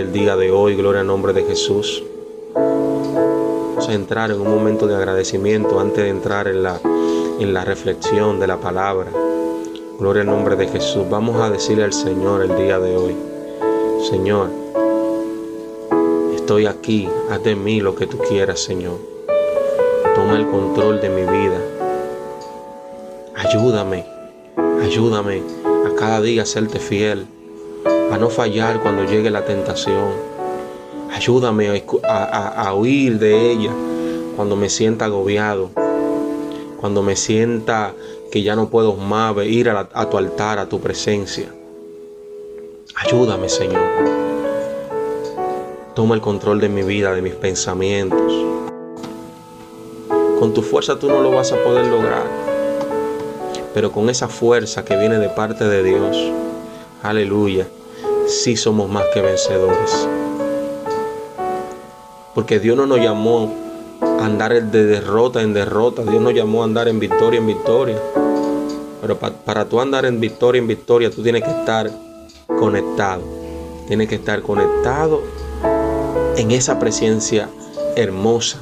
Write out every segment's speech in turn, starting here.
El día de hoy, gloria al nombre de Jesús. Vamos a entrar en un momento de agradecimiento antes de entrar en la, en la reflexión de la palabra. Gloria al nombre de Jesús. Vamos a decirle al Señor el día de hoy, Señor, estoy aquí, haz de mí lo que tú quieras, Señor. Toma el control de mi vida. Ayúdame, ayúdame a cada día a serte fiel, a no fallar cuando llegue la tentación. Ayúdame a, huir de ella cuando me sienta agobiado, cuando me sienta que ya no puedo más ir a, tu altar, a tu presencia. Ayúdame, Señor. Toma el control de mi vida, de mis pensamientos. Con tu fuerza tú no lo vas a poder lograr. Pero con esa fuerza que viene de parte de Dios, aleluya, sí somos más que vencedores. Porque Dios no nos llamó a andar de derrota en derrota, Dios nos llamó a andar en victoria en victoria. Pero para tú andar en victoria en victoria, tú tienes que estar conectado. Tienes que estar conectado en esa presencia hermosa,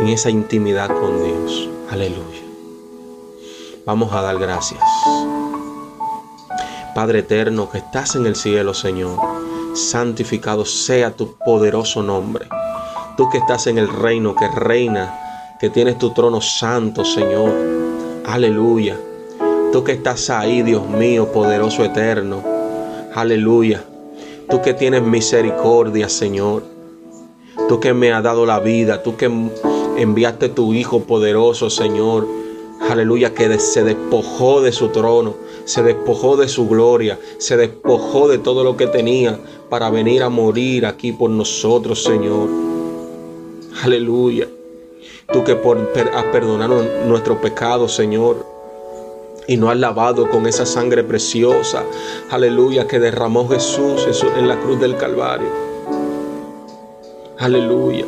en esa intimidad con Dios. Aleluya. Vamos a dar gracias. Padre eterno que estás en el cielo, Señor, santificado sea tu poderoso nombre. Tú que estás en el reino, que reina, que tienes tu trono santo, Señor. Aleluya. Tú que estás ahí, Dios mío, poderoso eterno. Aleluya. Tú que tienes misericordia, Señor. Tú que me has dado la vida. Tú que enviaste tu Hijo poderoso, Señor. Aleluya, que se despojó de su trono, se despojó de su gloria, se despojó de todo lo que tenía para venir a morir aquí por nosotros, Señor. Aleluya. Tú que has perdonado nuestro pecado, Señor y no has lavado con esa sangre preciosa, aleluya, que derramó Jesús en la cruz del Calvario. Aleluya.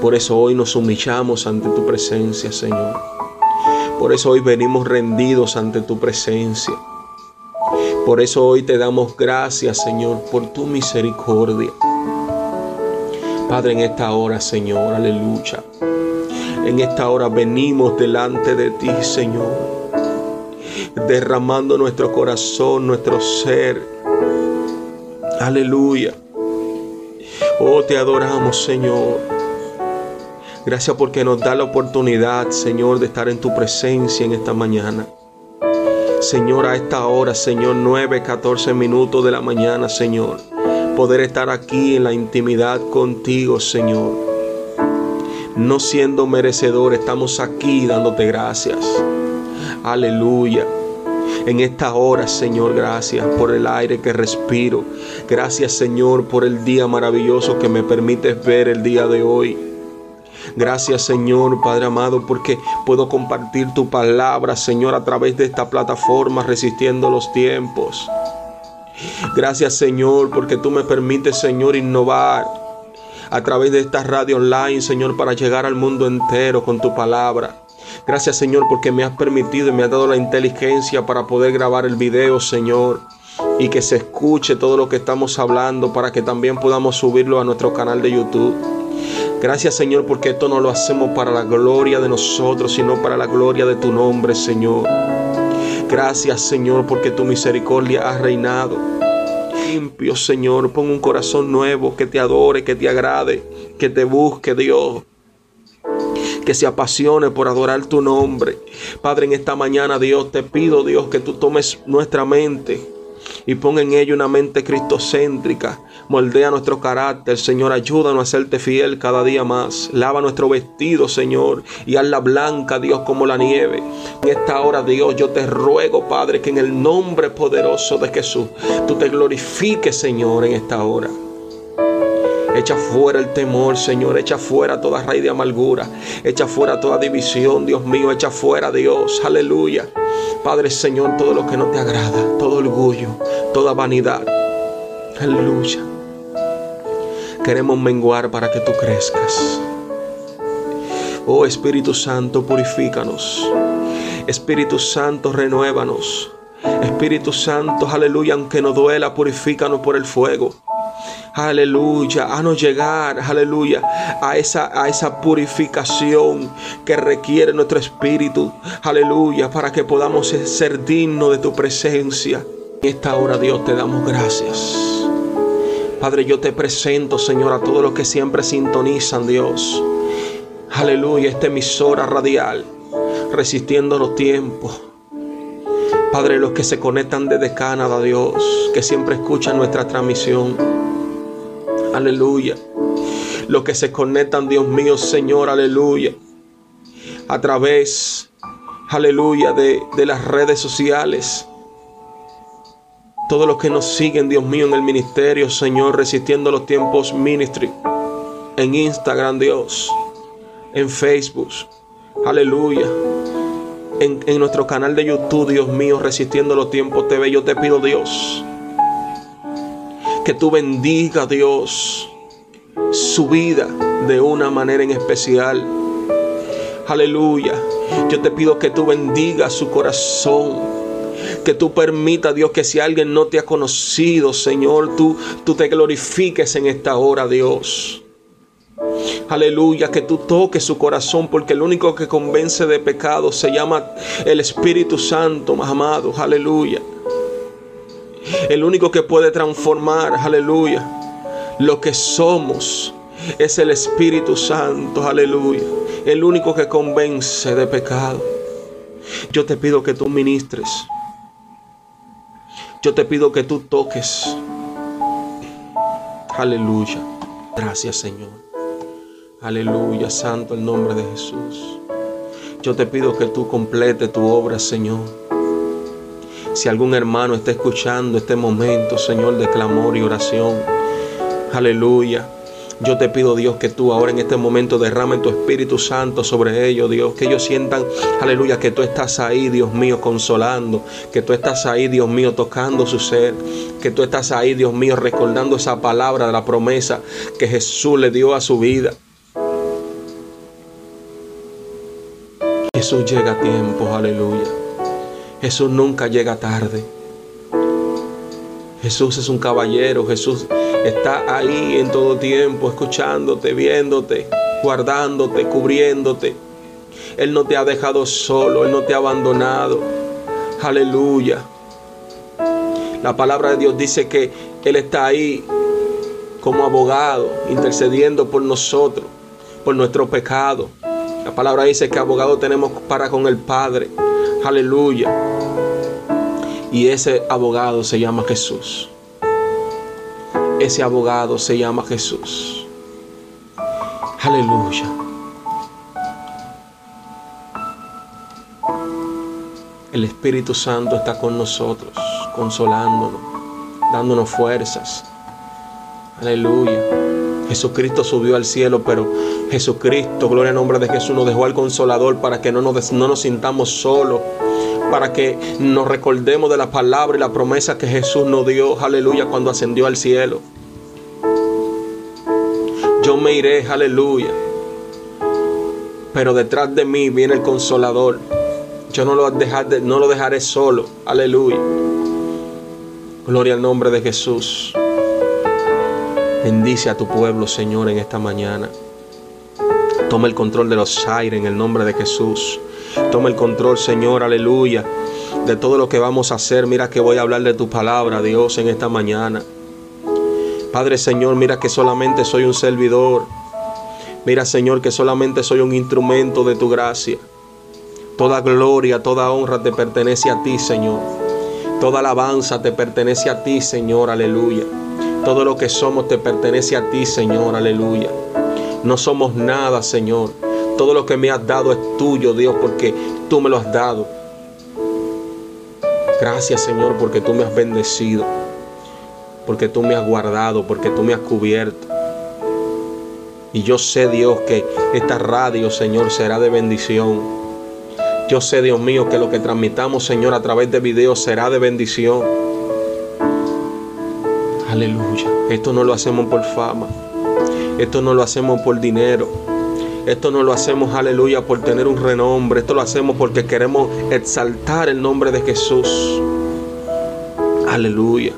Por eso hoy nos humillamos ante tu presencia, Señor. Por eso hoy venimos rendidos ante tu presencia. Por eso hoy te damos gracias, Señor, por tu misericordia. Padre, en esta hora, Señor, aleluya. En esta hora venimos delante de ti, Señor derramando nuestro corazón, nuestro ser. Aleluya. Oh, te adoramos, Señor. Gracias porque nos da la oportunidad, Señor, de estar en tu presencia en esta mañana. Señor, a esta hora, Señor, 9, 14 minutos de la mañana, Señor. Poder estar aquí en la intimidad contigo, Señor. No siendo merecedor, estamos aquí dándote gracias. Aleluya. En esta hora, Señor, gracias por el aire que respiro. Gracias, Señor, por el día maravilloso que me permites ver el día de hoy. Gracias Señor Padre amado porque puedo compartir tu palabra Señor a través de esta plataforma resistiendo los tiempos. Gracias Señor porque tú me permites Señor innovar a través de esta radio online Señor para llegar al mundo entero con tu palabra. Gracias Señor porque me has permitido y me has dado la inteligencia para poder grabar el video Señor y que se escuche todo lo que estamos hablando para que también podamos subirlo a nuestro canal de YouTube. Gracias Señor porque esto no lo hacemos para la gloria de nosotros, sino para la gloria de tu nombre Señor. Gracias Señor porque tu misericordia ha reinado. Limpio Señor, pon un corazón nuevo que te adore, que te agrade, que te busque Dios que se apasione por adorar tu nombre. Padre, en esta mañana, Dios, te pido, Dios, que tú tomes nuestra mente y pon en ella una mente cristocéntrica. Moldea nuestro carácter, Señor. Ayúdanos a serte fiel cada día más. Lava nuestro vestido, Señor, y hazla blanca, Dios, como la nieve. En esta hora, Dios, yo te ruego, Padre, que en el nombre poderoso de Jesús, tú te glorifiques, Señor, en esta hora. Echa fuera el temor, Señor. Echa fuera toda raíz de amargura. Echa fuera toda división, Dios mío. Echa fuera, Dios. Aleluya. Padre, Señor, todo lo que no te agrada, todo orgullo, toda vanidad. Aleluya. Queremos menguar para que tú crezcas. Oh Espíritu Santo, purifícanos. Espíritu Santo, renuévanos. Espíritu Santo, aleluya, aunque no duela, purifícanos por el fuego. Aleluya, a no llegar, aleluya, a esa, a esa purificación que requiere nuestro espíritu, aleluya, para que podamos ser dignos de tu presencia. En esta hora, Dios, te damos gracias. Padre, yo te presento, Señor, a todos los que siempre sintonizan, Dios. Aleluya, esta emisora radial, resistiendo los tiempos. Padre, los que se conectan desde Canadá, Dios, que siempre escuchan nuestra transmisión. Aleluya. Los que se conectan, Dios mío, Señor, aleluya. A través, aleluya, de, de las redes sociales. Todos los que nos siguen, Dios mío, en el ministerio, Señor, resistiendo los tiempos ministry. En Instagram, Dios. En Facebook. Aleluya. En, en, nuestro canal de YouTube, Dios mío, resistiendo los tiempos TV. Yo te pido, Dios, que tú bendiga, Dios, su vida de una manera en especial. Aleluya. Yo te pido que tú bendiga su corazón que tú permitas, Dios, que si alguien no te ha conocido, Señor, tú, tú te glorifiques en esta hora, Dios. Aleluya, que tú toques su corazón, porque el único que convence de pecado se llama el Espíritu Santo, más amado. Aleluya. El único que puede transformar, aleluya, lo que somos es el Espíritu Santo, aleluya. El único que convence de pecado. Yo te pido que tú ministres. Yo te pido que tú toques. Aleluya. Gracias Señor. Aleluya. Santo el nombre de Jesús. Yo te pido que tú complete tu obra, Señor. Si algún hermano está escuchando este momento, Señor, de clamor y oración. Aleluya. Yo te pido, Dios, que tú ahora en este momento derramen tu Espíritu Santo sobre ellos, Dios. Que ellos sientan, aleluya, que tú estás ahí, Dios mío, consolando. Que tú estás ahí, Dios mío, tocando su ser. Que tú estás ahí, Dios mío, recordando esa palabra de la promesa que Jesús le dio a su vida. Jesús llega a tiempo, aleluya. Jesús nunca llega tarde. Jesús es un caballero, Jesús está ahí en todo tiempo, escuchándote, viéndote, guardándote, cubriéndote. Él no te ha dejado solo, Él no te ha abandonado. Aleluya. La palabra de Dios dice que Él está ahí como abogado, intercediendo por nosotros, por nuestro pecado. La palabra dice que abogado tenemos para con el Padre. Aleluya. Y ese abogado se llama Jesús. Ese abogado se llama Jesús. Aleluya. El Espíritu Santo está con nosotros, consolándonos, dándonos fuerzas. Aleluya. Jesucristo subió al cielo, pero Jesucristo, gloria al nombre de Jesús, nos dejó al consolador para que no nos, no nos sintamos solos para que nos recordemos de la palabra y la promesa que Jesús nos dio, aleluya, cuando ascendió al cielo. Yo me iré, aleluya, pero detrás de mí viene el consolador. Yo no lo, no lo dejaré solo, aleluya. Gloria al nombre de Jesús. Bendice a tu pueblo, Señor, en esta mañana. Toma el control de los aires en el nombre de Jesús. Toma el control, Señor, aleluya, de todo lo que vamos a hacer. Mira que voy a hablar de tu palabra, Dios, en esta mañana. Padre Señor, mira que solamente soy un servidor. Mira, Señor, que solamente soy un instrumento de tu gracia. Toda gloria, toda honra te pertenece a ti, Señor. Toda alabanza te pertenece a ti, Señor, aleluya. Todo lo que somos te pertenece a ti, Señor, aleluya. No somos nada, Señor. Todo lo que me has dado es tuyo, Dios, porque tú me lo has dado. Gracias, Señor, porque tú me has bendecido. Porque tú me has guardado, porque tú me has cubierto. Y yo sé, Dios, que esta radio, Señor, será de bendición. Yo sé, Dios mío, que lo que transmitamos, Señor, a través de videos será de bendición. Aleluya. Esto no lo hacemos por fama. Esto no lo hacemos por dinero. Esto no lo hacemos, aleluya, por tener un renombre. Esto lo hacemos porque queremos exaltar el nombre de Jesús. Aleluya.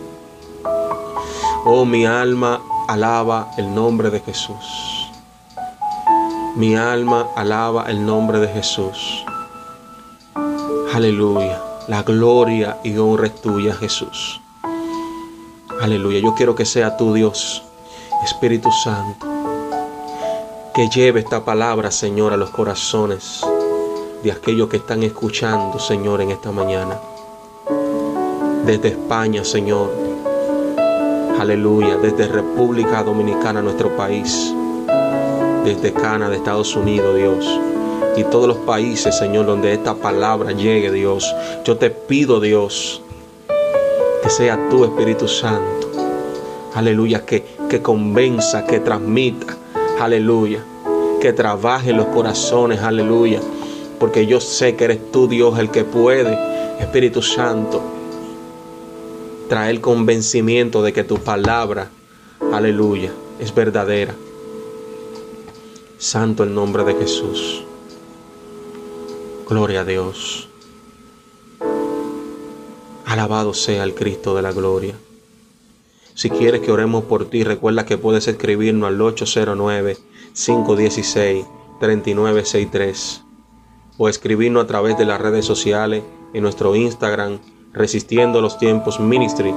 Oh, mi alma alaba el nombre de Jesús. Mi alma alaba el nombre de Jesús. Aleluya. La gloria y honra es tuya, Jesús. Aleluya. Yo quiero que sea tu Dios, Espíritu Santo, que lleve esta palabra, Señor, a los corazones de aquellos que están escuchando, Señor, en esta mañana. Desde España, Señor. Aleluya. Desde República Dominicana, nuestro país. Desde Canadá, Estados Unidos, Dios. Y todos los países, Señor, donde esta palabra llegue, Dios. Yo te pido, Dios, que sea tu Espíritu Santo. Aleluya. Que, que convenza, que transmita. Aleluya. Que trabaje en los corazones. Aleluya porque yo sé que eres tú Dios el que puede, Espíritu Santo, traer convencimiento de que tu palabra, aleluya, es verdadera. Santo el nombre de Jesús. Gloria a Dios. Alabado sea el Cristo de la gloria. Si quieres que oremos por ti, recuerda que puedes escribirnos al 809-516-3963 o escribirnos a través de las redes sociales en nuestro Instagram Resistiendo los Tiempos Ministry.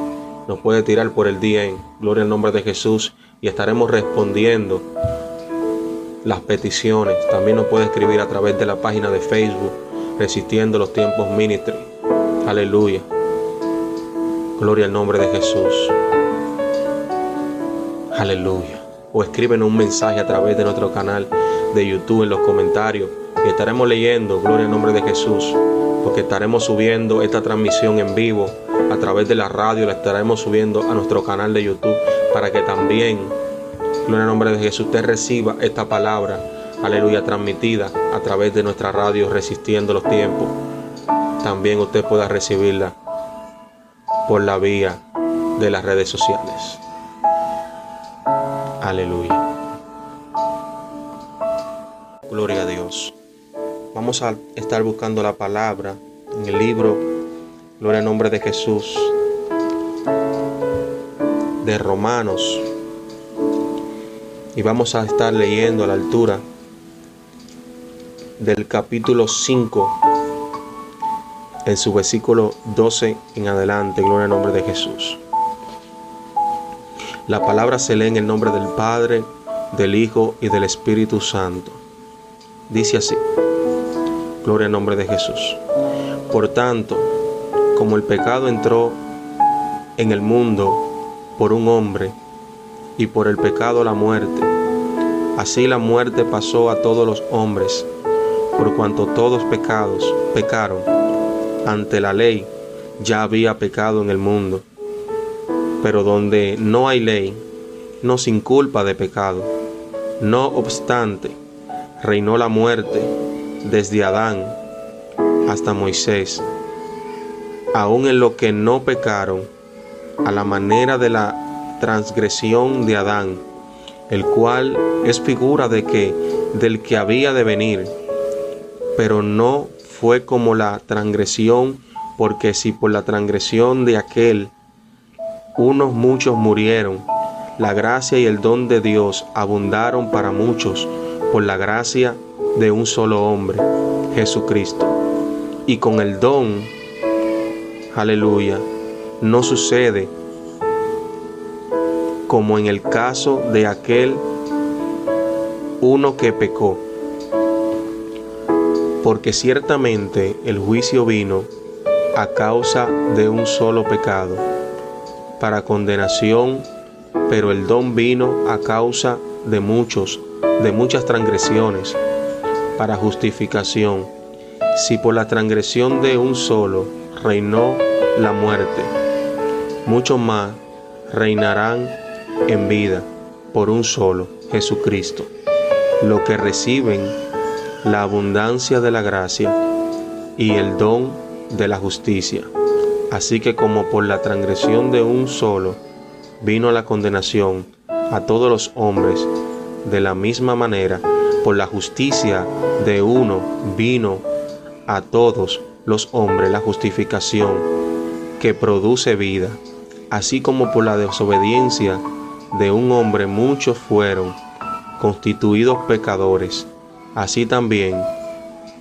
Nos puede tirar por el día en Gloria al nombre de Jesús y estaremos respondiendo las peticiones. También nos puede escribir a través de la página de Facebook Resistiendo los Tiempos Ministry. Aleluya. Gloria al nombre de Jesús. Aleluya. O escríbenos un mensaje a través de nuestro canal de YouTube en los comentarios y estaremos leyendo, gloria al nombre de Jesús, porque estaremos subiendo esta transmisión en vivo a través de la radio, la estaremos subiendo a nuestro canal de YouTube para que también, gloria al nombre de Jesús, usted reciba esta palabra, aleluya, transmitida a través de nuestra radio Resistiendo los Tiempos. También usted pueda recibirla por la vía de las redes sociales. Aleluya. Gloria a Dios. Vamos a estar buscando la palabra en el libro, Gloria al nombre de Jesús, de Romanos. Y vamos a estar leyendo a la altura del capítulo 5, en su versículo 12 en adelante, Gloria al nombre de Jesús. La palabra se lee en el nombre del Padre, del Hijo y del Espíritu Santo. Dice así. Gloria al nombre de Jesús. Por tanto, como el pecado entró en el mundo por un hombre y por el pecado la muerte, así la muerte pasó a todos los hombres, por cuanto todos pecados pecaron. Ante la ley ya había pecado en el mundo. Pero donde no hay ley, no sin culpa de pecado. No obstante, reinó la muerte desde Adán hasta Moisés, aun en lo que no pecaron, a la manera de la transgresión de Adán, el cual es figura de que del que había de venir, pero no fue como la transgresión, porque si por la transgresión de aquel unos muchos murieron, la gracia y el don de Dios abundaron para muchos por la gracia de un solo hombre, Jesucristo. Y con el don, aleluya, no sucede como en el caso de aquel uno que pecó. Porque ciertamente el juicio vino a causa de un solo pecado, para condenación, pero el don vino a causa de muchos, de muchas transgresiones para justificación, si por la transgresión de un solo reinó la muerte, mucho más reinarán en vida por un solo, Jesucristo, lo que reciben la abundancia de la gracia y el don de la justicia. Así que como por la transgresión de un solo vino la condenación a todos los hombres, de la misma manera por la justicia de uno vino a todos los hombres la justificación que produce vida así como por la desobediencia de un hombre muchos fueron constituidos pecadores, así también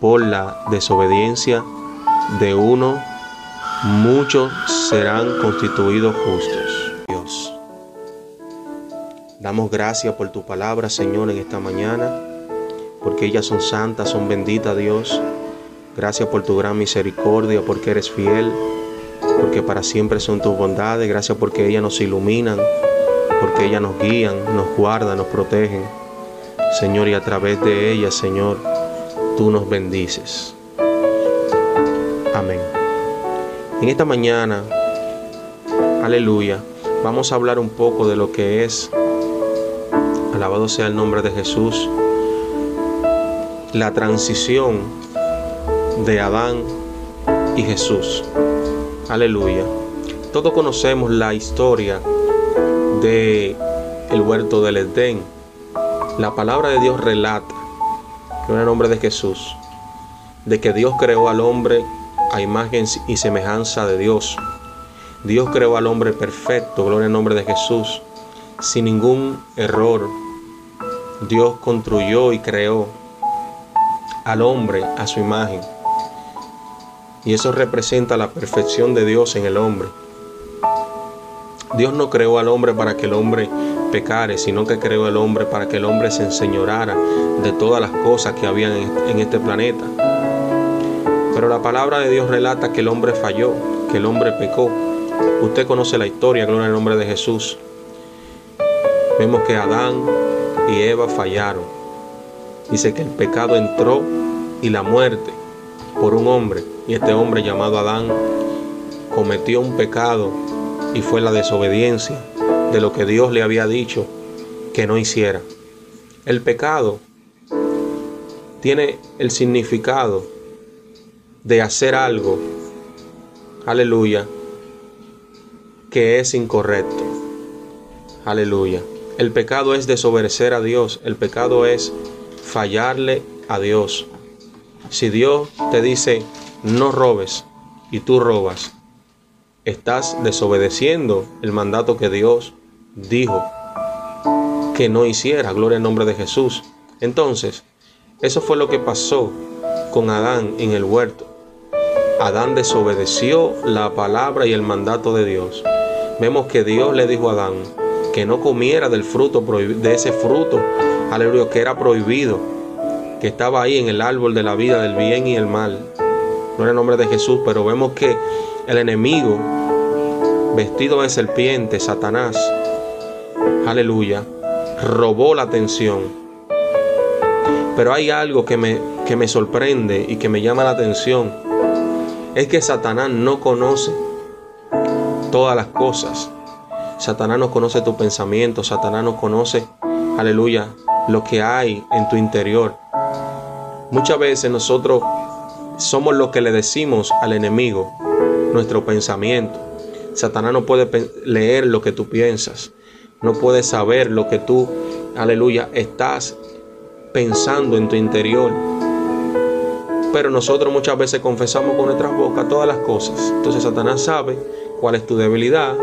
por la desobediencia de uno muchos serán constituidos justos. Dios. Damos gracias por tu palabra, Señor, en esta mañana, porque ellas son santas, son benditas, Dios. Gracias por tu gran misericordia, porque eres fiel, porque para siempre son tus bondades. Gracias porque ellas nos iluminan, porque ellas nos guían, nos guardan, nos protegen. Señor, y a través de ellas, Señor, tú nos bendices. Amén. En esta mañana, aleluya, vamos a hablar un poco de lo que es, alabado sea el nombre de Jesús, la transición de Adán y Jesús. Aleluya. Todos conocemos la historia de el huerto del Edén. La palabra de Dios relata, en el nombre de Jesús, de que Dios creó al hombre a imagen y semejanza de Dios. Dios creó al hombre perfecto, gloria al nombre de Jesús, sin ningún error. Dios construyó y creó al hombre a su imagen. Y eso representa la perfección de Dios en el hombre. Dios no creó al hombre para que el hombre pecare, sino que creó al hombre para que el hombre se enseñorara de todas las cosas que había en este planeta. Pero la palabra de Dios relata que el hombre falló, que el hombre pecó. Usted conoce la historia, gloria al nombre de Jesús. Vemos que Adán y Eva fallaron. Dice que el pecado entró y la muerte por un hombre y este hombre llamado Adán cometió un pecado y fue la desobediencia de lo que Dios le había dicho que no hiciera. El pecado tiene el significado de hacer algo, aleluya, que es incorrecto. Aleluya. El pecado es desobedecer a Dios, el pecado es fallarle a Dios. Si Dios te dice, no robes y tú robas, estás desobedeciendo el mandato que Dios dijo que no hiciera. Gloria al nombre de Jesús. Entonces, eso fue lo que pasó con Adán en el huerto. Adán desobedeció la palabra y el mandato de Dios. Vemos que Dios le dijo a Adán que no comiera del fruto de ese fruto, aleluya, que era prohibido, que estaba ahí en el árbol de la vida del bien y el mal no en el nombre de Jesús, pero vemos que el enemigo, vestido de serpiente, Satanás, aleluya, robó la atención. Pero hay algo que me, que me sorprende y que me llama la atención. Es que Satanás no conoce todas las cosas. Satanás no conoce tu pensamiento. Satanás no conoce, aleluya, lo que hay en tu interior. Muchas veces nosotros somos lo que le decimos al enemigo, nuestro pensamiento. Satanás no puede leer lo que tú piensas, no puede saber lo que tú, aleluya, estás pensando en tu interior. Pero nosotros muchas veces confesamos con nuestras bocas todas las cosas. Entonces Satanás sabe cuál es tu debilidad,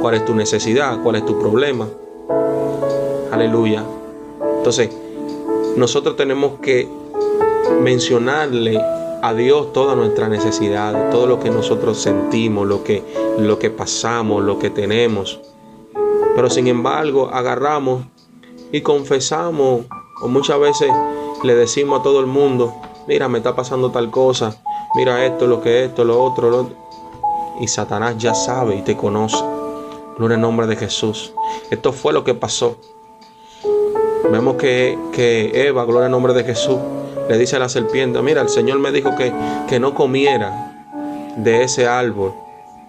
cuál es tu necesidad, cuál es tu problema. Aleluya. Entonces, nosotros tenemos que mencionarle a Dios toda nuestra necesidad, todo lo que nosotros sentimos, lo que, lo que pasamos, lo que tenemos. Pero sin embargo, agarramos y confesamos, o muchas veces le decimos a todo el mundo, mira, me está pasando tal cosa, mira esto, lo que esto, lo otro, lo Y Satanás ya sabe y te conoce. Gloria en nombre de Jesús. Esto fue lo que pasó. Vemos que, que Eva, gloria en nombre de Jesús, le dice a la serpiente, mira, el Señor me dijo que, que no comiera de ese árbol,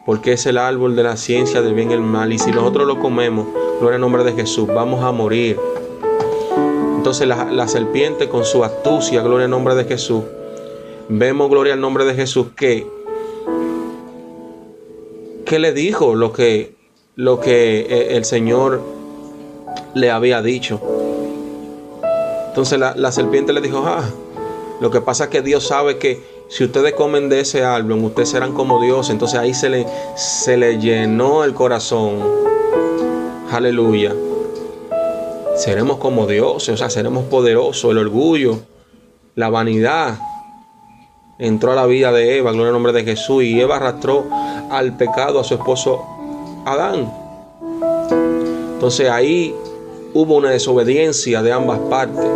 porque es el árbol de la ciencia del bien y el mal, y si nosotros lo comemos, gloria al nombre de Jesús, vamos a morir. Entonces la, serpiente con su astucia, gloria al nombre de Jesús, vemos, gloria al nombre de Jesús, que, que le dijo lo que, lo que eh, el Señor le había dicho. Entonces la, la serpiente le dijo, ah, lo que pasa es que Dios sabe que, si ustedes comen de ese árbol, ustedes serán como Dios. Entonces ahí se le, se le llenó el corazón. Aleluya. Seremos como Dios, o sea, seremos poderosos. El orgullo, la vanidad entró a la vida de Eva, gloria al nombre de Jesús. Y Eva arrastró al pecado a su esposo Adán. Entonces ahí hubo una desobediencia de ambas partes.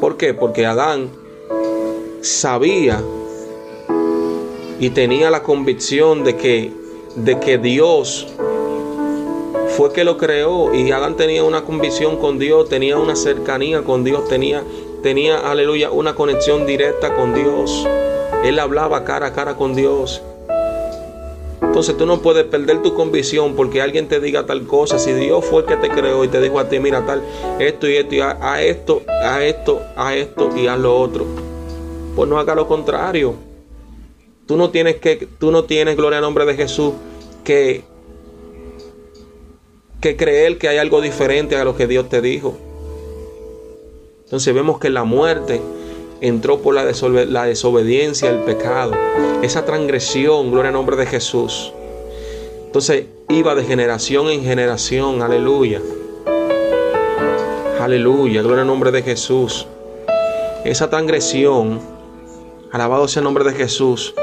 ¿Por qué? Porque Adán sabía y tenía la convicción de que, de que Dios fue que lo creó y Adán tenía una convicción con Dios, tenía una cercanía con Dios, tenía, tenía, aleluya, una conexión directa con Dios. Él hablaba cara a cara con Dios. Entonces tú no puedes perder tu convicción porque alguien te diga tal cosa. Si Dios fue el que te creó y te dijo a ti, mira tal, esto y esto, y a, esto, a esto, a esto y a lo otro. Pues no haga lo contrario. Tú no tienes que, tú no tienes, gloria al nombre de Jesús, que, que creer que hay algo diferente a lo que Dios te dijo. Entonces vemos que la muerte entró por la, desobediencia, el pecado, esa transgresión, gloria al nombre de Jesús. Entonces iba de generación en generación, aleluya. Aleluya, gloria al nombre de Jesús. Esa transgresión, alabado sea el nombre de Jesús,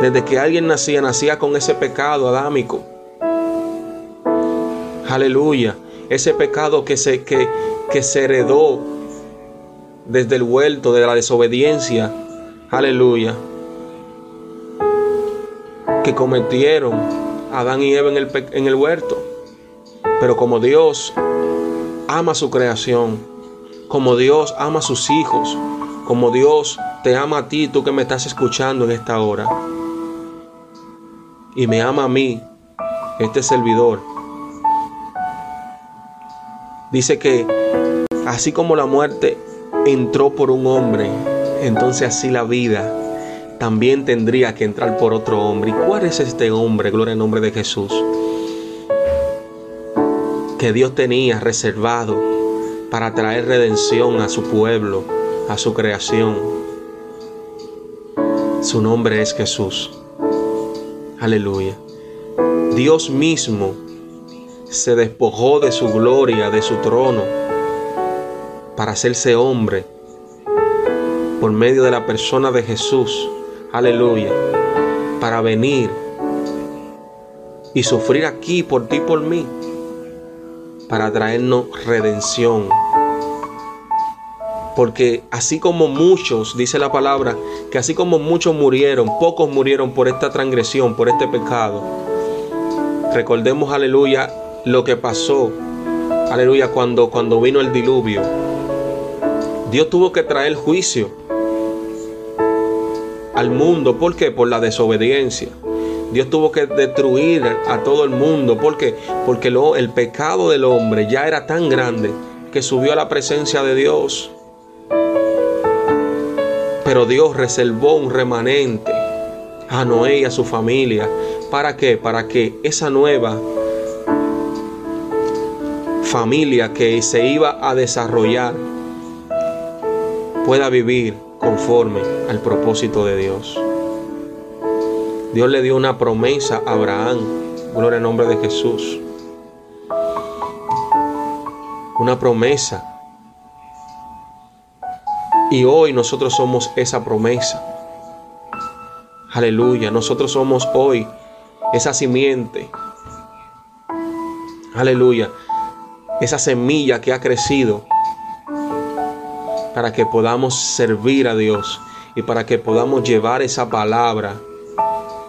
desde que alguien nacía, nacía con ese pecado adámico. Aleluya, ese pecado que se, que, que se heredó desde el huerto de la desobediencia, aleluya, que cometieron Adán y Eva en el, en el huerto. Pero como Dios ama su creación, como Dios ama a sus hijos, como Dios te ama a ti, tú que me estás escuchando en esta hora, y me ama a mí, este servidor, dice que así como la muerte entró por un hombre, entonces así la vida también tendría que entrar por otro hombre. ¿Y cuál es este hombre? Gloria al nombre de Jesús. Que Dios tenía reservado para traer redención a su pueblo, a su creación. Su nombre es Jesús. Aleluya. Dios mismo se despojó de su gloria, de su trono para hacerse hombre por medio de la persona de Jesús. Aleluya. Para venir y sufrir aquí por ti y por mí. Para traernos redención. Porque así como muchos, dice la palabra, que así como muchos murieron, pocos murieron por esta transgresión, por este pecado. Recordemos, aleluya, lo que pasó, aleluya, cuando, cuando vino el diluvio Dios tuvo que traer juicio al mundo. ¿Por qué? Por la desobediencia. Dios tuvo que destruir a todo el mundo. ¿Por qué? Porque lo, el pecado del hombre ya era tan grande que subió a la presencia de Dios. Pero Dios reservó un remanente a Noé y a su familia. ¿Para qué? Para que esa nueva familia que se iba a desarrollar pueda vivir conforme al propósito de Dios. Dios le dio una promesa a Abraham, gloria al nombre de Jesús. Una promesa. Y hoy nosotros somos esa promesa. Aleluya, nosotros somos hoy esa simiente. Aleluya, esa semilla que ha crecido para que podamos servir a Dios y para que podamos llevar esa palabra,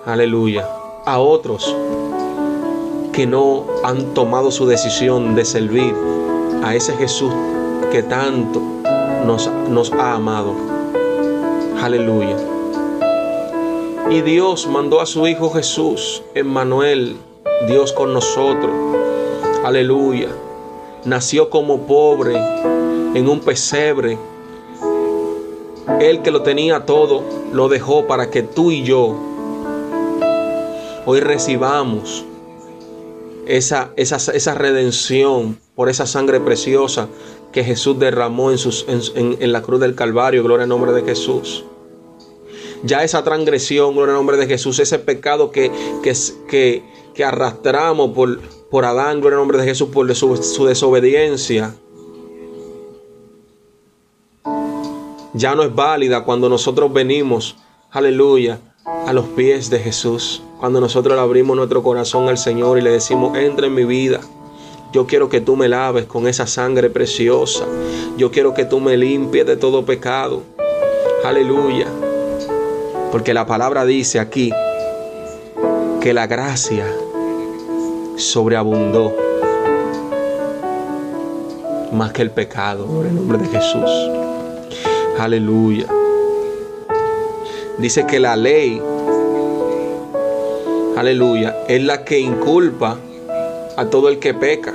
aleluya, a otros que no han tomado su decisión de servir a ese Jesús que tanto nos, nos ha amado. Aleluya. Y Dios mandó a su Hijo Jesús, Emmanuel, Dios con nosotros. Aleluya. Nació como pobre en un pesebre él que lo tenía todo, lo dejó para que tú y yo hoy recibamos esa, esa, esa redención por esa sangre preciosa que Jesús derramó en, sus, en, en la cruz del Calvario. Gloria al nombre de Jesús. Ya esa transgresión, gloria al nombre de Jesús, ese pecado que, que, que, arrastramos por, por Adán, gloria al nombre de Jesús, por su, su desobediencia, ya no es válida cuando nosotros venimos, aleluya, a los pies de Jesús. Cuando nosotros le abrimos nuestro corazón al Señor y le decimos, entra en mi vida. Yo quiero que tú me laves con esa sangre preciosa. Yo quiero que tú me limpies de todo pecado. Aleluya. Porque la palabra dice aquí que la gracia sobreabundó más que el pecado por el nombre de Jesús. Aleluya. Dice que la ley, aleluya, es la que inculpa a todo el que peca.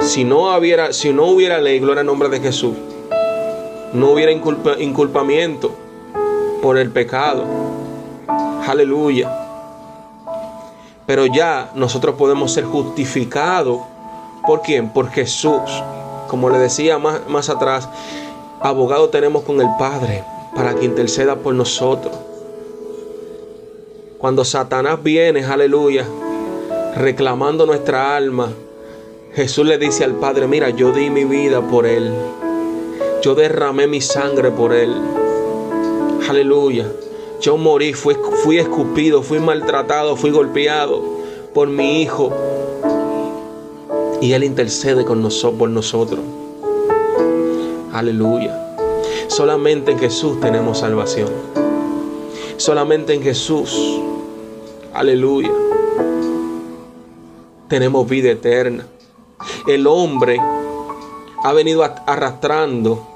Si no hubiera, si no hubiera ley, gloria al nombre de Jesús, no hubiera inculpamiento por el pecado. Aleluya. Pero ya nosotros podemos ser justificados. ¿Por quién? Por Jesús. Como le decía más, más atrás, abogado tenemos con el Padre para que interceda por nosotros. Cuando Satanás viene, aleluya, reclamando nuestra alma, Jesús le dice al Padre, mira, yo di mi vida por él. Yo derramé mi sangre por él. Aleluya. Yo morí, fui, fui escupido, fui maltratado, fui golpeado por mi Hijo. Y Él intercede con nosotros, por nosotros. Aleluya. Solamente en Jesús tenemos salvación. Solamente en Jesús, aleluya, tenemos vida eterna. El hombre ha venido arrastrando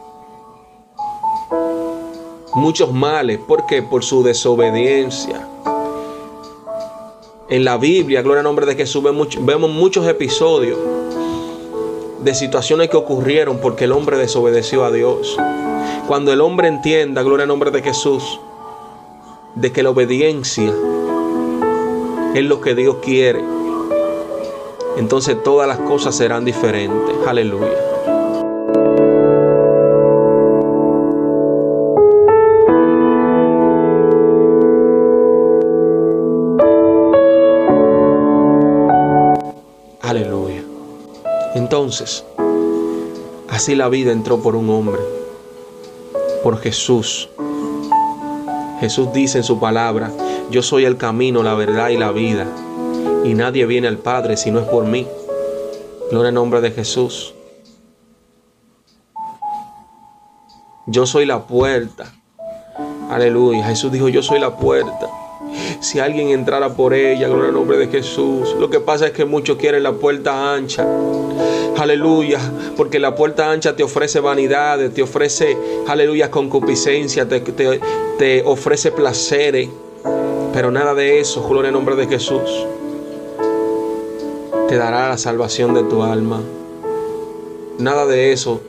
muchos males. ¿Por qué? Por su desobediencia. En la Biblia, gloria al nombre de Jesús, vemos muchos episodios de situaciones que ocurrieron porque el hombre desobedeció a Dios. Cuando el hombre entienda, gloria al nombre de Jesús, de que la obediencia es lo que Dios quiere, entonces todas las cosas serán diferentes. Aleluya. Entonces, así la vida entró por un hombre por Jesús. Jesús dice en su palabra, yo soy el camino, la verdad y la vida, y nadie viene al Padre si no es por mí. Gloria al nombre de Jesús. Yo soy la puerta. Aleluya. Jesús dijo, yo soy la puerta. Si alguien entrara por ella, gloria al nombre de Jesús. Lo que pasa es que muchos quieren la puerta ancha. Aleluya, porque la puerta ancha te ofrece vanidades, te ofrece, aleluya, concupiscencia, te, te, ofrece placeres. Pero nada de eso, gloria al nombre de Jesús, te dará la salvación de tu alma. Nada de eso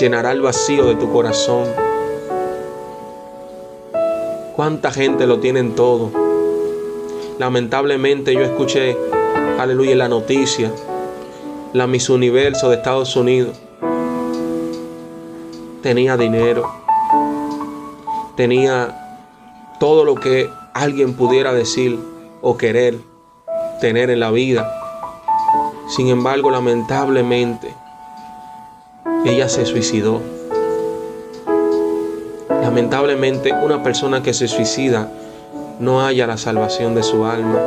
llenará el vacío de tu corazón. ¿Cuánta gente lo tiene en todo? Lamentablemente yo escuché, aleluya, la noticia la Miss Universo de Estados Unidos. Tenía dinero, tenía todo lo que alguien pudiera decir o querer tener en la vida. Sin embargo, lamentablemente, ella se suicidó. Lamentablemente, una persona que se suicida no haya la salvación de su alma.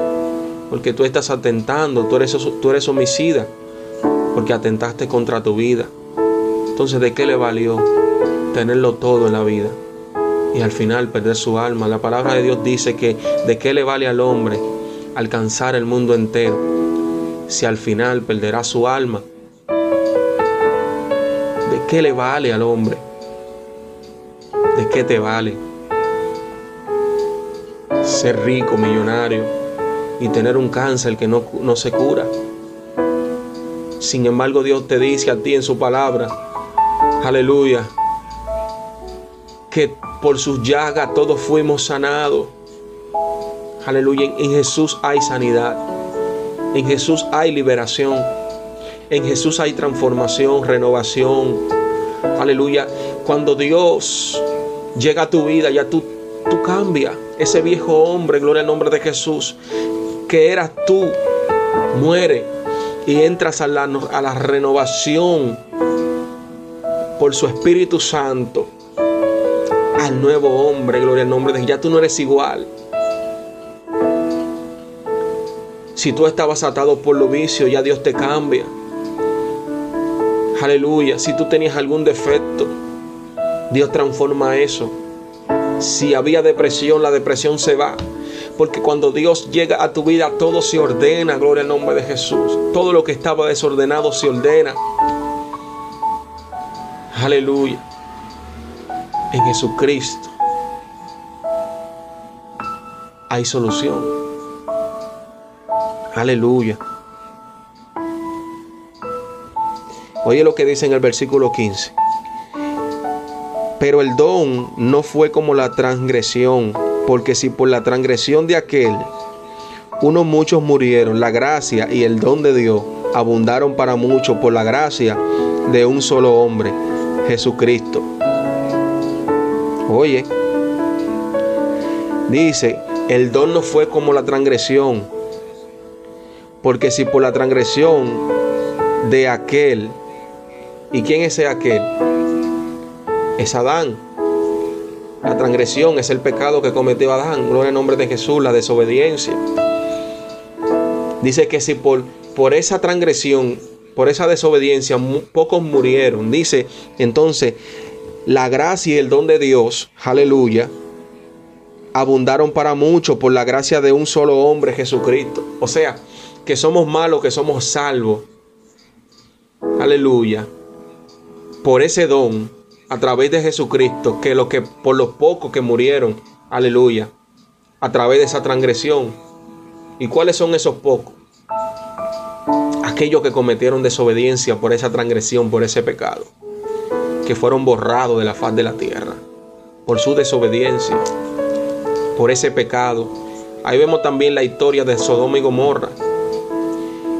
Porque tú estás atentando, tú eres, tú eres homicida porque atentaste contra tu vida. Entonces, ¿de qué le valió tenerlo todo en la vida y al final perder su alma? La palabra de Dios dice que ¿de qué le vale al hombre alcanzar el mundo entero si al final perderá su alma? ¿De qué le vale al hombre? ¿De qué te vale ser rico, millonario y tener un cáncer que no, no se cura? Sin embargo, Dios te dice a ti en su palabra, aleluya, que por sus llagas todos fuimos sanados. Aleluya, en Jesús hay sanidad. En Jesús hay liberación. En Jesús hay transformación, renovación. Aleluya. Cuando Dios llega a tu vida, ya tú tú cambias. Ese viejo hombre, gloria al nombre de Jesús, que eras tú, muere y entras a la, a la renovación por su Espíritu Santo al nuevo hombre, gloria al nombre de Ya tú no eres igual. Si tú estabas atado por lo vicio, ya Dios te cambia. Aleluya. Si tú tenías algún defecto, Dios transforma eso. Si había depresión, la depresión se va. Porque cuando Dios llega a tu vida, todo se ordena, gloria al nombre de Jesús. Todo lo que estaba desordenado se ordena. Aleluya. En Jesucristo hay solución. Aleluya. Oye lo que dice en el versículo 15. Pero el don no fue como la transgresión, porque si por la transgresión de aquel unos muchos murieron, la gracia y el don de Dios abundaron para muchos por la gracia de un solo hombre, Jesucristo. Oye, dice, el don no fue como la transgresión, porque si por la transgresión de aquel, ¿y quién es ese aquel? Es Adán. La transgresión es el pecado que cometió Adán. Gloria al nombre de Jesús, la desobediencia. Dice que si por, por esa transgresión, por esa desobediencia, pocos murieron. Dice entonces, la gracia y el don de Dios, aleluya, abundaron para mucho por la gracia de un solo hombre, Jesucristo. O sea, que somos malos, que somos salvos. Aleluya. Por ese don, a través de Jesucristo, que lo que por los pocos que murieron, aleluya, a través de esa transgresión. ¿Y cuáles son esos pocos? Aquellos que cometieron desobediencia por esa transgresión, por ese pecado, que fueron borrados de la faz de la tierra, por su desobediencia, por ese pecado. Ahí vemos también la historia de Sodoma y Gomorra,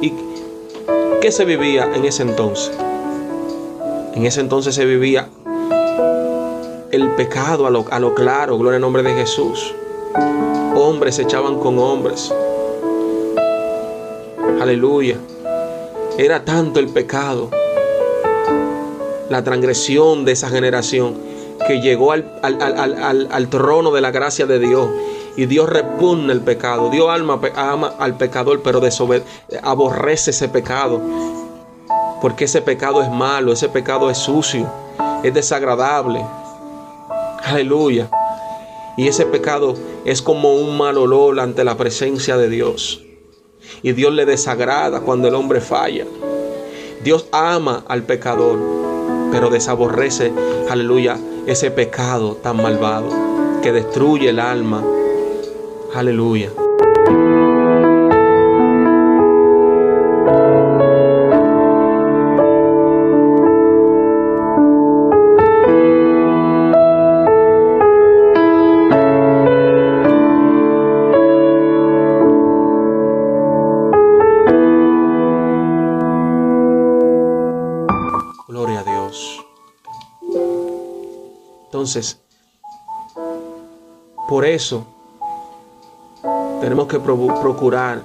¿Y qué se vivía en ese entonces? En ese entonces se vivía el pecado a lo, a lo claro, gloria al nombre de Jesús. Hombres se echaban con hombres. Aleluya. Era tanto el pecado, la transgresión de esa generación, que llegó al, al, al trono de la gracia de Dios y Dios repugna el pecado. Dios alma, ama al pecador, pero aborrece ese pecado. Porque ese pecado es malo, ese pecado es sucio, es desagradable. Aleluya. Y ese pecado es como un mal olor ante la presencia de Dios. Y Dios le desagrada cuando el hombre falla. Dios ama al pecador, pero desaborrece, aleluya, ese pecado tan malvado que destruye el alma, Aleluya. Entonces, por eso tenemos que procurar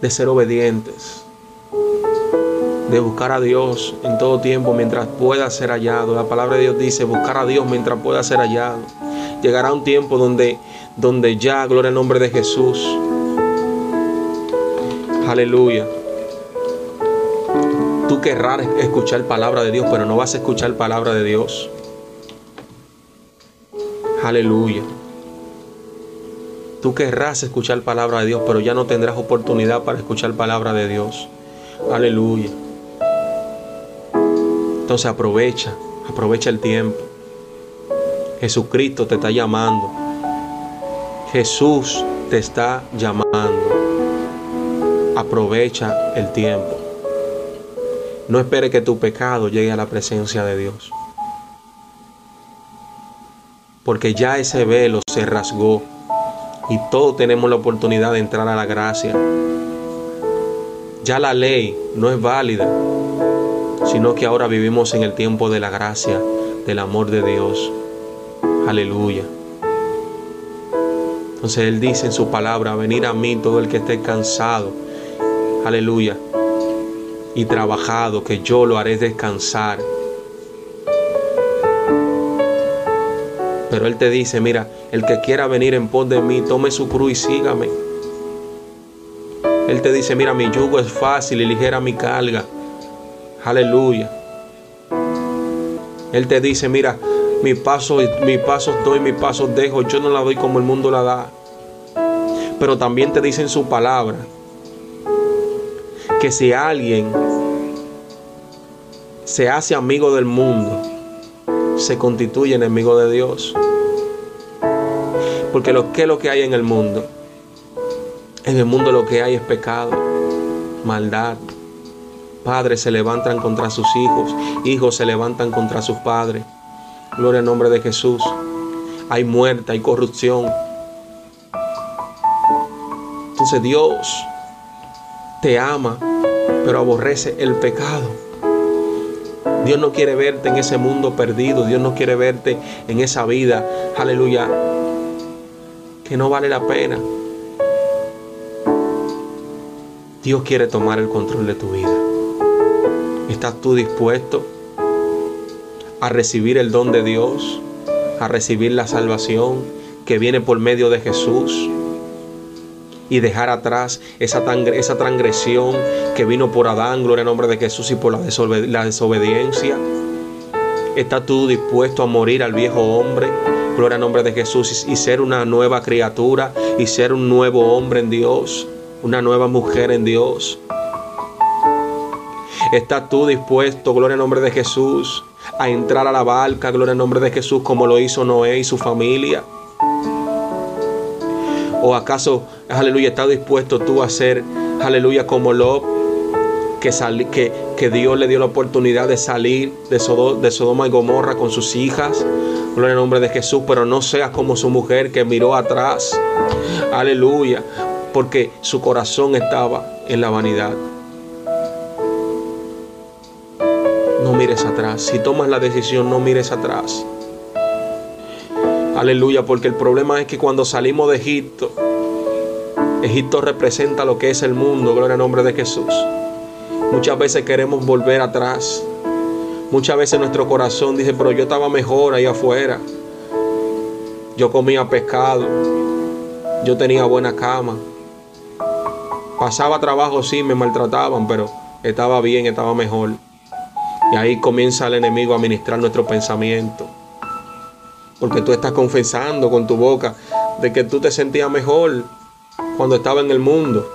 de ser obedientes, de buscar a Dios en todo tiempo mientras pueda ser hallado. La palabra de Dios dice, buscar a Dios mientras pueda ser hallado. Llegará un tiempo donde, donde ya, gloria al nombre de Jesús. Aleluya. Tú querrás escuchar palabra de Dios, pero no vas a escuchar palabra de Dios. Aleluya. Tú querrás escuchar palabra de Dios, pero ya no tendrás oportunidad para escuchar palabra de Dios. Aleluya. Entonces aprovecha, aprovecha el tiempo. Jesucristo te está llamando. Jesús te está llamando. Aprovecha el tiempo. No espere que tu pecado llegue a la presencia de Dios. Porque ya ese velo se rasgó y todos tenemos la oportunidad de entrar a la gracia. Ya la ley no es válida, sino que ahora vivimos en el tiempo de la gracia, del amor de Dios. Aleluya. Entonces Él dice en su palabra, venir a mí todo el que esté cansado. Aleluya. Y trabajado, que yo lo haré descansar. Pero Él te dice, mira, el que quiera venir en pos de mí, tome su cruz y sígame. Él te dice, mira, mi yugo es fácil y ligera mi carga. Aleluya. Él te dice, mira, mi paso, mi paso doy, mi paso dejo. Yo no la doy como el mundo la da. Pero también te dice en su palabra que si alguien se hace amigo del mundo, se constituye enemigo de Dios. Porque lo que es lo que hay en el mundo. En el mundo lo que hay es pecado, maldad. Padres se levantan contra sus hijos, hijos se levantan contra sus padres. Gloria al nombre de Jesús. Hay muerte, hay corrupción. Entonces Dios te ama, pero aborrece el pecado. Dios no quiere verte en ese mundo perdido. Dios no quiere verte en esa vida, aleluya, que no vale la pena. Dios quiere tomar el control de tu vida. ¿Estás tú dispuesto a recibir el don de Dios? A recibir la salvación que viene por medio de Jesús y dejar atrás esa, esa transgresión que vino por Adán, gloria al nombre de Jesús, y por la, desobediencia. ¿Estás tú dispuesto a morir al viejo hombre? Gloria al nombre de Jesús y ser una nueva criatura y ser un nuevo hombre en Dios una nueva mujer en Dios. ¿Estás tú dispuesto, gloria al nombre de Jesús, a entrar a la barca, gloria al nombre de Jesús, como lo hizo Noé y su familia? ¿O acaso, aleluya, estás dispuesto tú a ser, aleluya, como Lot, que, que, que, Dios le dio la oportunidad de salir de, de Sodoma y Gomorra con sus hijas? Gloria al nombre de Jesús, pero no seas como su mujer que miró atrás. Aleluya porque su corazón estaba en la vanidad. No mires atrás. Si tomas la decisión, no mires atrás. Aleluya, porque el problema es que cuando salimos de Egipto, Egipto representa lo que es el mundo, gloria al nombre de Jesús. Muchas veces queremos volver atrás. Muchas veces nuestro corazón dice, pero yo estaba mejor ahí afuera. Yo comía pescado. Yo tenía buena cama. Pasaba trabajo, sí, me maltrataban, pero estaba bien, estaba mejor. Y ahí comienza el enemigo a ministrar nuestro pensamiento. Porque tú estás confesando con tu boca de que tú te sentías mejor cuando estaba en el mundo.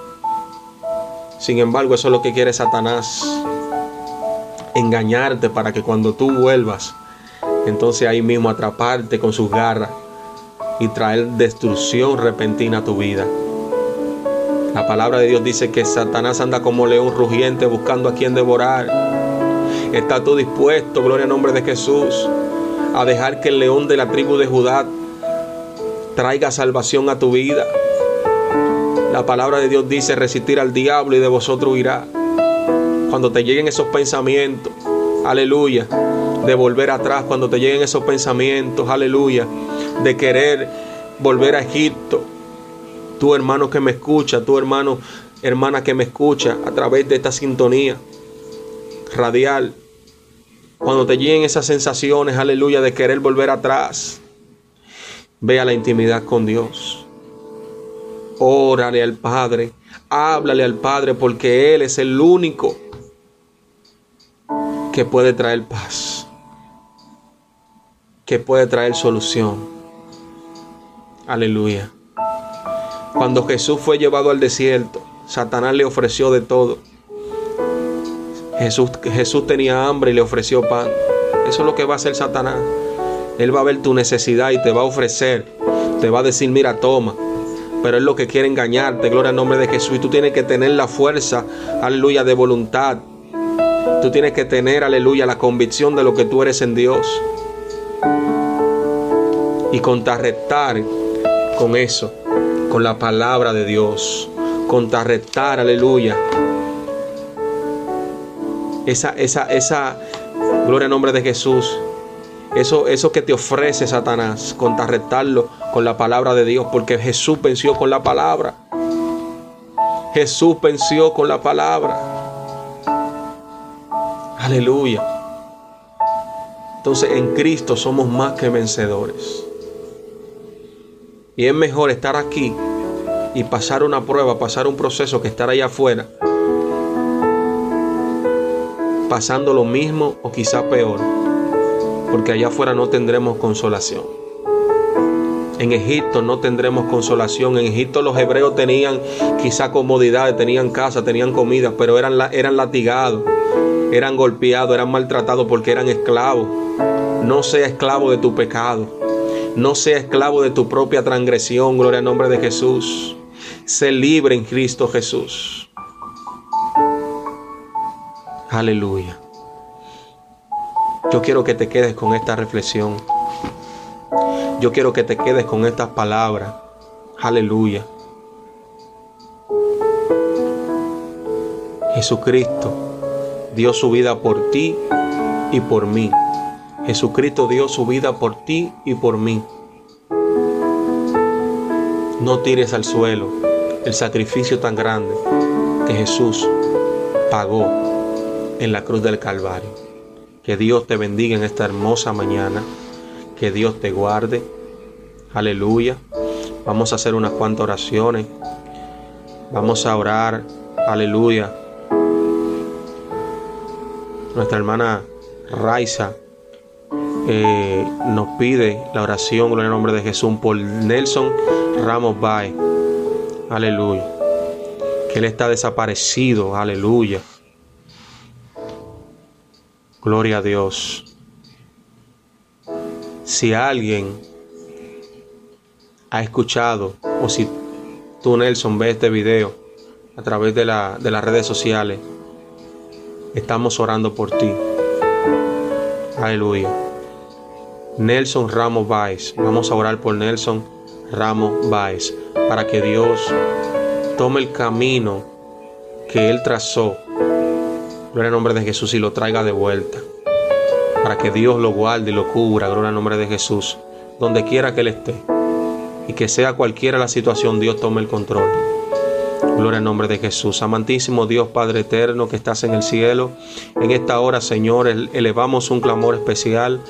Sin embargo, eso es lo que quiere Satanás. Engañarte para que cuando tú vuelvas, entonces ahí mismo atraparte con sus garras y traer destrucción repentina a tu vida. La palabra de Dios dice que Satanás anda como león rugiente buscando a quien devorar. ¿Estás tú dispuesto, gloria al nombre de Jesús, a dejar que el león de la tribu de Judá traiga salvación a tu vida? La palabra de Dios dice resistir al diablo y de vosotros irá. Cuando te lleguen esos pensamientos, aleluya, de volver atrás, cuando te lleguen esos pensamientos, aleluya, de querer volver a Egipto, tu hermano que me escucha, tu hermano, hermana que me escucha a través de esta sintonía radial. Cuando te lleguen esas sensaciones, aleluya, de querer volver atrás, ve a la intimidad con Dios. Órale al Padre, háblale al Padre porque Él es el único que puede traer paz, que puede traer solución. Aleluya. Cuando Jesús fue llevado al desierto, Satanás le ofreció de todo. Jesús, Jesús tenía hambre y le ofreció pan. Eso es lo que va a hacer Satanás. Él va a ver tu necesidad y te va a ofrecer. Te va a decir, mira, toma. Pero es lo que quiere engañarte, gloria al nombre de Jesús. Y tú tienes que tener la fuerza, aleluya, de voluntad. Tú tienes que tener, aleluya, la convicción de lo que tú eres en Dios. Y contrarrestar con eso con la palabra de Dios, contrarrestar, aleluya. Esa, esa, esa, gloria al nombre de Jesús, eso, eso que te ofrece Satanás, contrarrestarlo con la palabra de Dios, porque Jesús venció con la palabra. Jesús venció con la palabra. Aleluya. Entonces en Cristo somos más que vencedores. Y es mejor estar aquí y pasar una prueba, pasar un proceso que estar allá afuera. Pasando lo mismo o quizá peor. Porque allá afuera no tendremos consolación. En Egipto no tendremos consolación. En Egipto los hebreos tenían quizá comodidades, tenían casa, tenían comida, pero eran, eran latigados, eran golpeados, eran maltratados porque eran esclavos. No sea esclavo de tu pecado. No sea esclavo de tu propia transgresión. Gloria al nombre de Jesús. Sé libre en Cristo Jesús. Aleluya. Yo quiero que te quedes con esta reflexión. Yo quiero que te quedes con estas palabras. Aleluya. Jesucristo dio su vida por ti y por mí. Jesucristo dio su vida por ti y por mí. No tires al suelo el sacrificio tan grande que Jesús pagó en la cruz del Calvario. Que Dios te bendiga en esta hermosa mañana. Que Dios te guarde. Aleluya. Vamos a hacer unas cuantas oraciones. Vamos a orar. Aleluya. Nuestra hermana Raiza eh, nos pide la oración en el nombre de Jesús por Nelson Ramos Bay. Aleluya. Que Él está desaparecido. Aleluya. Gloria a Dios. Si alguien ha escuchado o si tú Nelson ves este video a través de, la, de las redes sociales, estamos orando por ti. Aleluya. Nelson Ramos Baez. Vamos a orar por Nelson Ramos Baez para que Dios tome el camino que Él trazó. Gloria al nombre de Jesús y lo traiga de vuelta. Para que Dios lo guarde y lo cubra. Gloria al nombre de Jesús. Donde quiera que Él esté. Y que sea cualquiera la situación, Dios tome el control. Gloria al nombre de Jesús. Amantísimo Dios Padre eterno que estás en el cielo. En esta hora, Señor, elevamos un clamor especial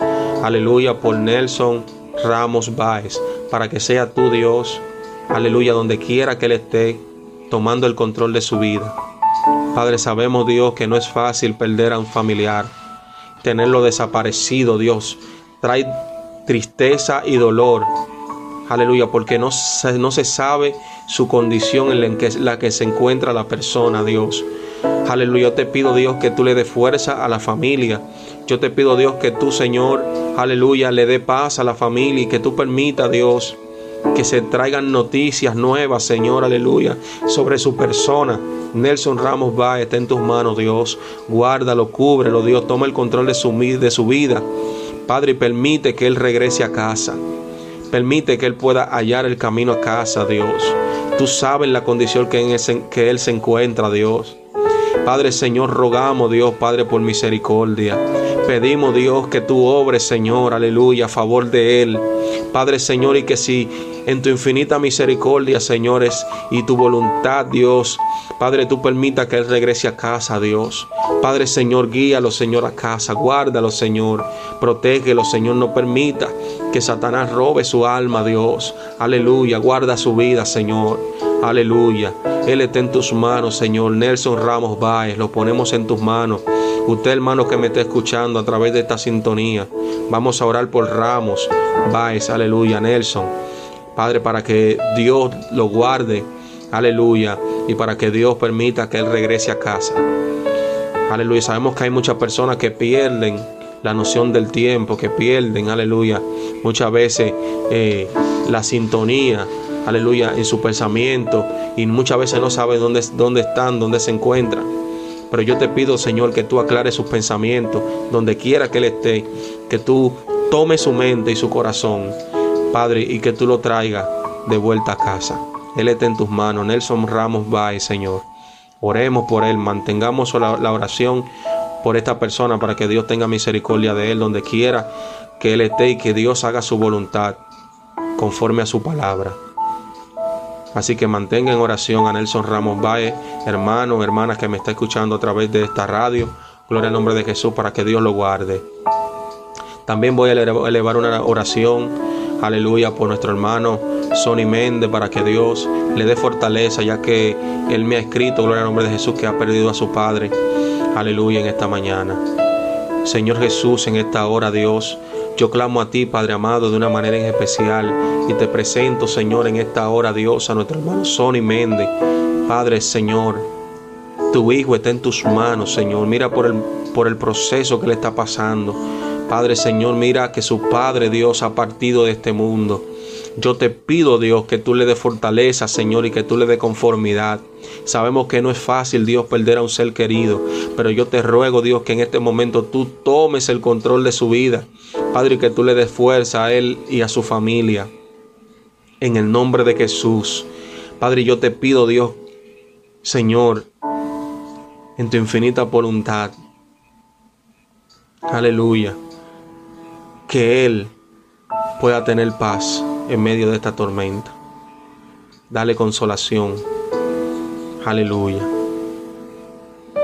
aleluya, por Nelson Ramos Báez, para que sea tu Dios, aleluya, donde quiera que Él esté, tomando el control de su vida. Padre, sabemos, Dios, que no es fácil perder a un familiar, tenerlo desaparecido, Dios. Trae tristeza y dolor, aleluya, porque no se, no se sabe su condición en la que, la se encuentra la persona, Dios. Aleluya, yo te pido Dios que tú le des fuerza a la familia. Yo te pido Dios que tú, Señor, aleluya, le dé paz a la familia y que tú permita, Dios, que se traigan noticias nuevas, Señor, aleluya, sobre su persona. Nelson Ramos va, está en tus manos, Dios. Guárdalo, cúbrelo, Dios. Toma el control de su, vida. Padre, permite que Él regrese a casa. Permite que Él pueda hallar el camino a casa, Dios. Tú sabes la condición que, en que Él se encuentra, Dios. Padre Señor, rogamos Dios, Padre, por misericordia. Pedimos Dios que tú obres, Señor, aleluya, a favor de Él. Padre Señor, y que si en tu infinita misericordia, señores, y tu voluntad, Dios, Padre, tú permita que Él regrese a casa, Dios. Padre Señor, guíalo, Señor, a casa. Guárdalo, Señor. Protégelo, Señor. No permita que Satanás robe su alma, Dios. Aleluya. Guarda su vida, Señor. Aleluya. Él está en tus manos, Señor. Nelson Ramos Baez, lo ponemos en tus manos. Usted, hermano, que me está escuchando a través de esta sintonía, vamos a orar por Ramos Baez, aleluya, Nelson. Padre, para que Dios lo guarde, aleluya, y para que Dios permita que Él regrese a casa. Aleluya, sabemos que hay muchas personas que pierden la noción del tiempo, que pierden, aleluya, muchas veces eh, la sintonía, aleluya, en su pensamiento y muchas veces no saben dónde, dónde están, dónde se encuentran. Pero yo te pido, Señor, que tú aclares sus pensamientos, donde quiera que Él esté, que tú tomes su mente y su corazón, Padre, y que tú lo traigas de vuelta a casa. Él está en tus manos. Nelson Ramos Bay, Señor. Oremos por Él, mantengamos la, oración por esta persona para que Dios tenga misericordia de Él donde quiera que Él esté y que Dios haga su voluntad conforme a su palabra. Así que mantenga en oración a Nelson Ramos Baez, hermano, hermanas que me está escuchando a través de esta radio. Gloria al nombre de Jesús para que Dios lo guarde. También voy a elevar una oración, aleluya, por nuestro hermano Sonny Méndez para que Dios le dé fortaleza, ya que él me ha escrito, gloria al nombre de Jesús, que ha perdido a su padre. Aleluya en esta mañana. Señor Jesús, en esta hora, Dios, yo clamo a ti, Padre amado, de una manera en especial y te presento, Señor, en esta hora, Dios, a nuestro hermano Sonny Méndez. Padre, Señor, tu hijo está en tus manos, Señor. Mira por el, por el proceso que le está pasando. Padre, Señor, mira que su Padre, Dios, ha partido de este mundo. Yo te pido, Dios, que tú le des fortaleza, Señor, y que tú le des conformidad. Sabemos que no es fácil, Dios, perder a un ser querido, pero yo te ruego, Dios, que en este momento tú tomes el control de su vida. Padre, y que tú le des fuerza a él y a su familia. En el nombre de Jesús. Padre, yo te pido, Dios, Señor, en tu infinita voluntad. Aleluya. Que Él pueda tener paz en medio de esta tormenta. Dale consolación. Aleluya.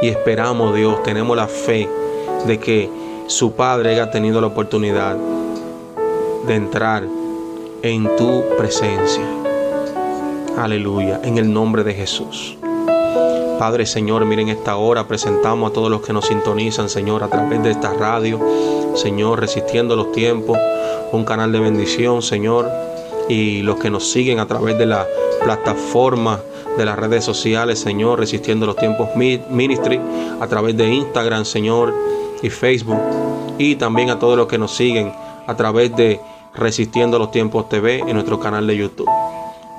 Y esperamos, Dios, tenemos la fe de que su Padre haya tenido la oportunidad de entrar en tu presencia. Aleluya. En el nombre de Jesús. Padre Señor, miren esta hora, presentamos a todos los que nos sintonizan, Señor, a través de esta radio, Señor, resistiendo los tiempos, un canal de bendición, Señor, y los que nos siguen a través de la plataforma de las redes sociales, Señor, resistiendo los tiempos ministry, a través de Instagram, Señor, y Facebook, y también a todos los que nos siguen a través de Resistiendo los tiempos TV en nuestro canal de YouTube.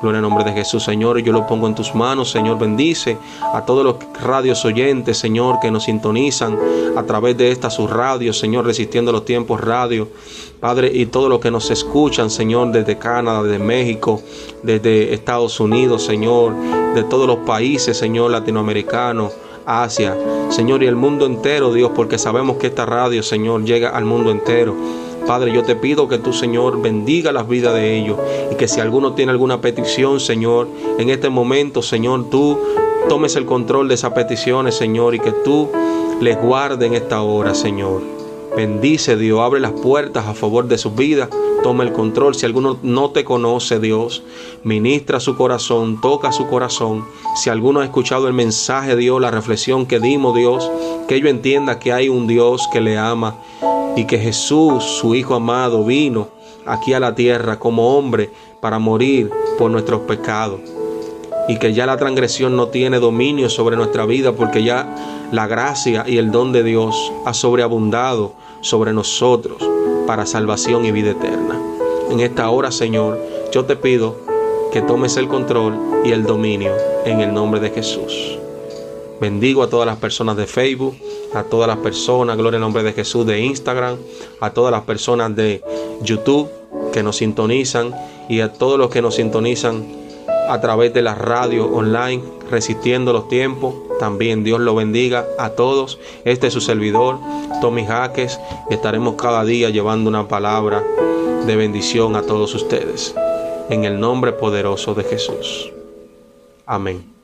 Gloria al nombre de Jesús, Señor. Yo lo pongo en tus manos, Señor. Bendice a todos los radios oyentes, Señor, que nos sintonizan a través de esta sus radios, Señor, resistiendo los tiempos radio. Padre, y todos los que nos escuchan, Señor, desde Canadá, desde México, desde Estados Unidos, Señor, de todos los países, Señor, latinoamericanos. Asia, Señor, y el mundo entero, Dios, porque sabemos que esta radio, Señor, llega al mundo entero. Padre, yo te pido que tu Señor bendiga las vidas de ellos y que si alguno tiene alguna petición, Señor, en este momento, Señor, tú tomes el control de esas peticiones, Señor, y que tú les guarde en esta hora, Señor. Bendice, Dios, abre las puertas a favor de sus vidas, toma el control. Si alguno no te conoce, Dios, ministra su corazón, toca su corazón. Si alguno ha escuchado el mensaje, Dios, la reflexión que dimos, Dios, que ellos entienda que hay un Dios que le ama y que Jesús, su Hijo amado, vino aquí a la tierra como hombre para morir por nuestros pecados y que ya la transgresión no tiene dominio sobre nuestra vida porque ya la gracia y el don de Dios ha sobreabundado sobre nosotros para salvación y vida eterna. En esta hora, Señor, yo te pido que tomes el control y el dominio en el nombre de Jesús. Bendigo a todas las personas de Facebook, a todas las personas, gloria al nombre de Jesús, de Instagram, a todas las personas de YouTube que nos sintonizan y a todos los que nos sintonizan a través de la radio online, resistiendo los tiempos. También Dios lo bendiga a todos. Este es su servidor, Tommy Jaques. Estaremos cada día llevando una palabra de bendición a todos ustedes. En el nombre poderoso de Jesús. Amén.